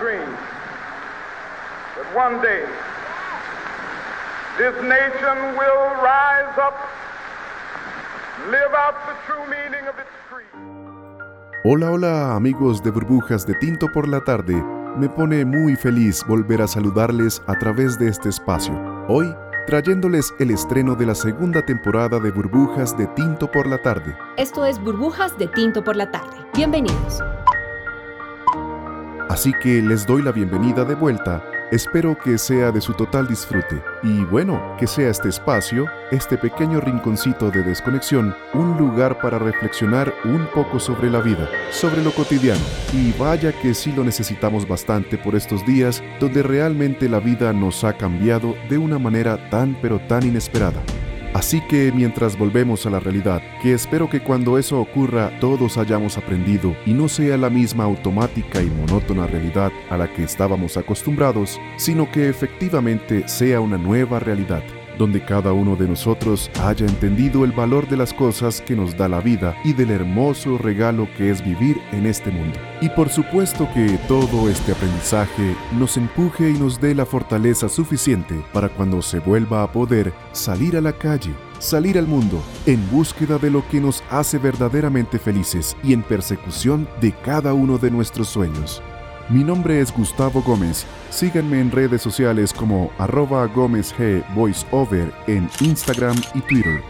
dream that one day this nation will rise up, live out the true meaning of its creed. Hola, hola amigos de Burbujas de Tinto por la tarde. Me pone muy feliz volver a saludarles a través de este espacio. Hoy trayéndoles el estreno de la segunda temporada de Burbujas de Tinto por la tarde. Esto es Burbujas de Tinto por la tarde. Bienvenidos. Así que les doy la bienvenida de vuelta. Espero que sea de su total disfrute y bueno, que sea este espacio, este pequeño rinconcito de desconexión, un lugar para reflexionar un poco sobre la vida, sobre lo cotidiano. Y vaya que sí lo necesitamos bastante por estos días donde realmente la vida nos ha cambiado de una manera tan pero tan inesperada. Así que mientras volvemos a la realidad, que espero que cuando eso ocurra todos hayamos aprendido y no sea la misma automática y monótona realidad a la que estábamos acostumbrados, sino que efectivamente sea una nueva realidad donde cada uno de nosotros haya entendido el valor de las cosas que nos da la vida y del hermoso regalo que es vivir en este mundo. Y por supuesto que todo este aprendizaje nos empuje y nos dé la fortaleza suficiente para cuando se vuelva a poder salir a la calle, salir al mundo en búsqueda de lo que nos hace verdaderamente felices y en persecución de cada uno de nuestros sueños. Mi nombre es Gustavo Gómez. Síganme en redes sociales como arroba Gómez G Voiceover en Instagram y Twitter.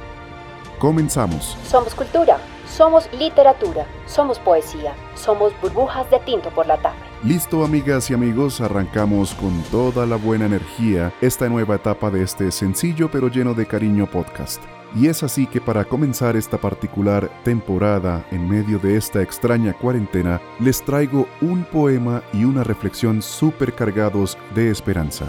Comenzamos. Somos cultura, somos literatura, somos poesía, somos burbujas de tinto por la tarde. Listo, amigas y amigos, arrancamos con toda la buena energía esta nueva etapa de este sencillo pero lleno de cariño podcast. Y es así que para comenzar esta particular temporada en medio de esta extraña cuarentena, les traigo un poema y una reflexión súper cargados de esperanza.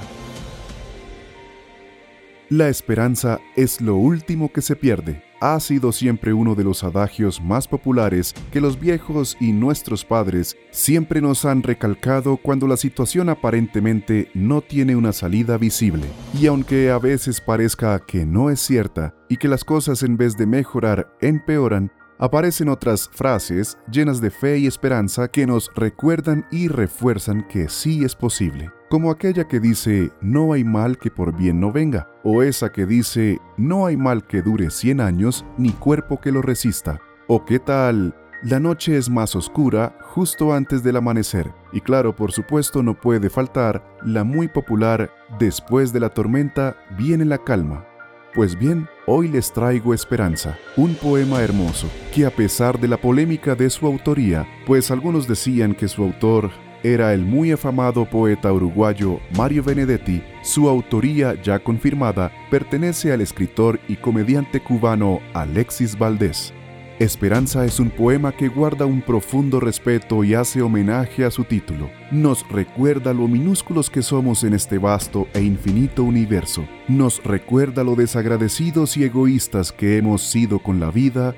La esperanza es lo último que se pierde. Ha sido siempre uno de los adagios más populares que los viejos y nuestros padres siempre nos han recalcado cuando la situación aparentemente no tiene una salida visible. Y aunque a veces parezca que no es cierta y que las cosas en vez de mejorar empeoran, aparecen otras frases llenas de fe y esperanza que nos recuerdan y refuerzan que sí es posible como aquella que dice, no hay mal que por bien no venga, o esa que dice, no hay mal que dure 100 años, ni cuerpo que lo resista, o qué tal, la noche es más oscura justo antes del amanecer, y claro, por supuesto no puede faltar la muy popular, después de la tormenta viene la calma. Pues bien, hoy les traigo Esperanza, un poema hermoso, que a pesar de la polémica de su autoría, pues algunos decían que su autor era el muy afamado poeta uruguayo Mario Benedetti, su autoría ya confirmada pertenece al escritor y comediante cubano Alexis Valdés. Esperanza es un poema que guarda un profundo respeto y hace homenaje a su título. Nos recuerda lo minúsculos que somos en este vasto e infinito universo. Nos recuerda lo desagradecidos y egoístas que hemos sido con la vida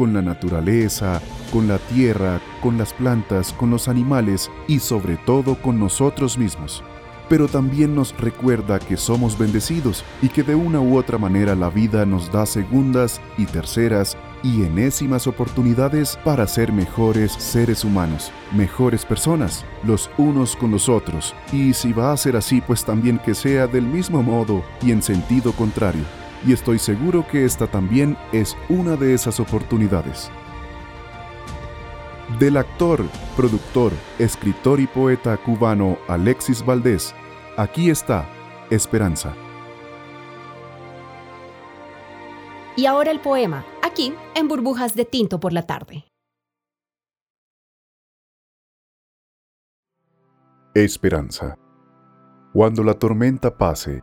con la naturaleza, con la tierra, con las plantas, con los animales y sobre todo con nosotros mismos. Pero también nos recuerda que somos bendecidos y que de una u otra manera la vida nos da segundas y terceras y enésimas oportunidades para ser mejores seres humanos, mejores personas, los unos con los otros. Y si va a ser así, pues también que sea del mismo modo y en sentido contrario y estoy seguro que esta también es una de esas oportunidades. Del actor, productor, escritor y poeta cubano Alexis Valdés, aquí está Esperanza. Y ahora el poema, aquí en Burbujas de Tinto por la tarde. Esperanza. Cuando la tormenta pase,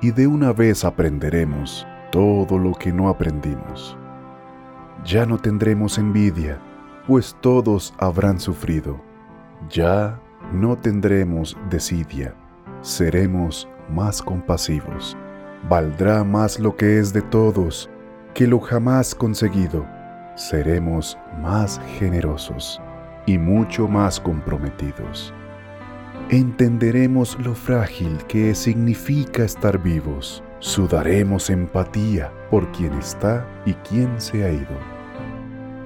y de una vez aprenderemos todo lo que no aprendimos. Ya no tendremos envidia, pues todos habrán sufrido. Ya no tendremos desidia, seremos más compasivos. Valdrá más lo que es de todos que lo jamás conseguido. Seremos más generosos y mucho más comprometidos. Entenderemos lo frágil que significa estar vivos. Sudaremos empatía por quien está y quien se ha ido.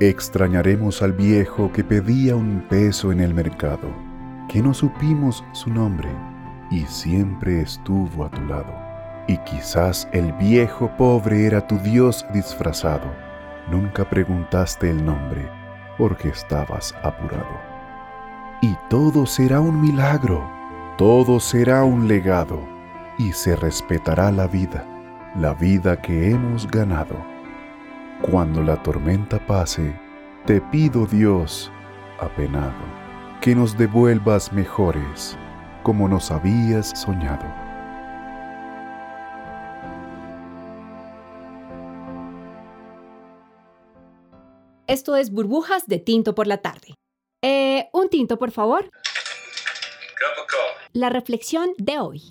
Extrañaremos al viejo que pedía un peso en el mercado, que no supimos su nombre y siempre estuvo a tu lado. Y quizás el viejo pobre era tu Dios disfrazado. Nunca preguntaste el nombre porque estabas apurado. Y todo será un milagro, todo será un legado, y se respetará la vida, la vida que hemos ganado. Cuando la tormenta pase, te pido Dios, apenado, que nos devuelvas mejores, como nos habías soñado. Esto es Burbujas de Tinto por la tarde. Eh, un tinto, por favor. La reflexión de hoy.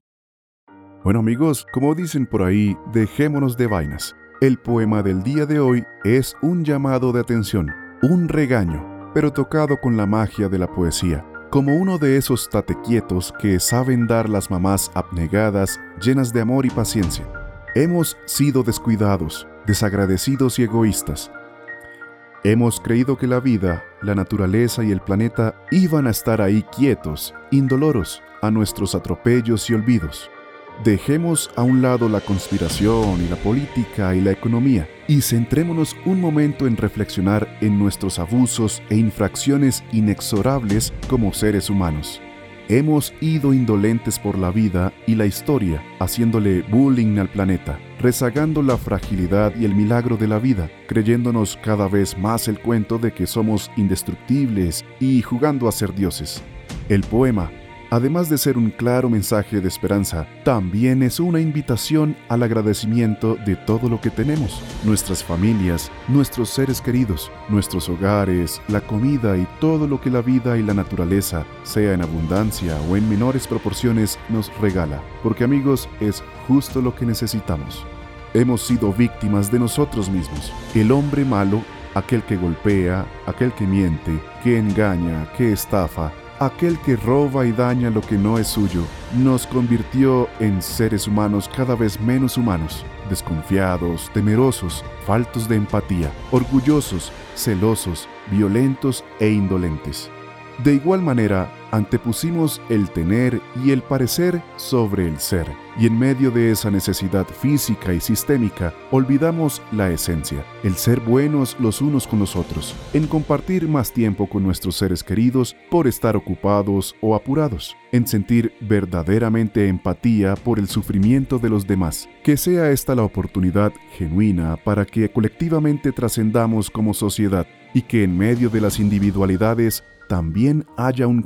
Bueno amigos, como dicen por ahí, dejémonos de vainas. El poema del día de hoy es un llamado de atención, un regaño, pero tocado con la magia de la poesía, como uno de esos tatequietos que saben dar las mamás abnegadas, llenas de amor y paciencia. Hemos sido descuidados, desagradecidos y egoístas, Hemos creído que la vida, la naturaleza y el planeta iban a estar ahí quietos, indoloros, a nuestros atropellos y olvidos. Dejemos a un lado la conspiración y la política y la economía y centrémonos un momento en reflexionar en nuestros abusos e infracciones inexorables como seres humanos. Hemos ido indolentes por la vida y la historia, haciéndole bullying al planeta, rezagando la fragilidad y el milagro de la vida, creyéndonos cada vez más el cuento de que somos indestructibles y jugando a ser dioses. El poema además de ser un claro mensaje de esperanza, también es una invitación al agradecimiento de todo lo que tenemos, nuestras familias, nuestros seres queridos, nuestros hogares, la comida y todo lo que la vida y la naturaleza, sea en abundancia o en menores proporciones, nos regala, porque amigos es justo lo que necesitamos. Hemos sido víctimas de nosotros mismos. El hombre malo, aquel que golpea, aquel que miente, que engaña, que estafa, aquel que roba y daña lo que no es suyo, nos convirtió en seres humanos cada vez menos humanos, desconfiados, temerosos, faltos de empatía, orgullosos, celosos, violentos e indolentes. De igual manera, antepusimos el tener y el parecer sobre el ser, y en medio de esa necesidad física y sistémica, olvidamos la esencia, el ser buenos los unos con los otros, en compartir más tiempo con nuestros seres queridos por estar ocupados o apurados, en sentir verdaderamente empatía por el sufrimiento de los demás. Que sea esta la oportunidad genuina para que colectivamente trascendamos como sociedad y que en medio de las individualidades también haya un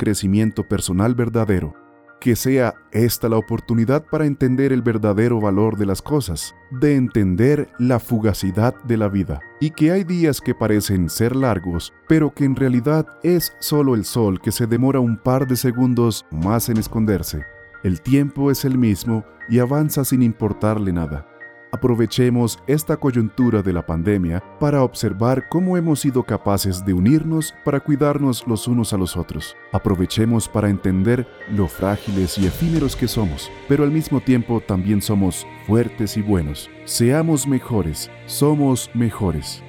personal verdadero, que sea esta la oportunidad para entender el verdadero valor de las cosas, de entender la fugacidad de la vida, y que hay días que parecen ser largos, pero que en realidad es solo el sol que se demora un par de segundos más en esconderse. El tiempo es el mismo y avanza sin importarle nada. Aprovechemos esta coyuntura de la pandemia para observar cómo hemos sido capaces de unirnos para cuidarnos los unos a los otros. Aprovechemos para entender lo frágiles y efímeros que somos, pero al mismo tiempo también somos fuertes y buenos. Seamos mejores, somos mejores.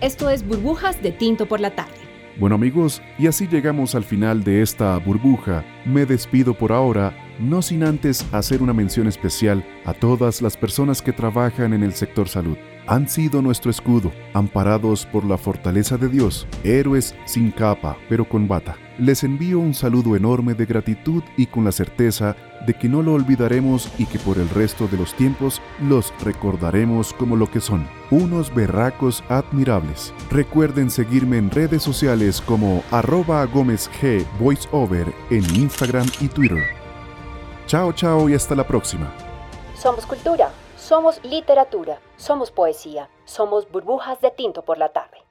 Esto es Burbujas de Tinto por la tarde. Bueno amigos, y así llegamos al final de esta burbuja. Me despido por ahora no sin antes hacer una mención especial a todas las personas que trabajan en el sector salud. Han sido nuestro escudo, amparados por la fortaleza de Dios, héroes sin capa, pero con bata. Les envío un saludo enorme de gratitud y con la certeza de que no lo olvidaremos y que por el resto de los tiempos los recordaremos como lo que son, unos berracos admirables. Recuerden seguirme en redes sociales como arroba Gómez G Voiceover en Instagram y Twitter. Chao, chao y hasta la próxima. Somos cultura, somos literatura, somos poesía, somos burbujas de tinto por la tarde.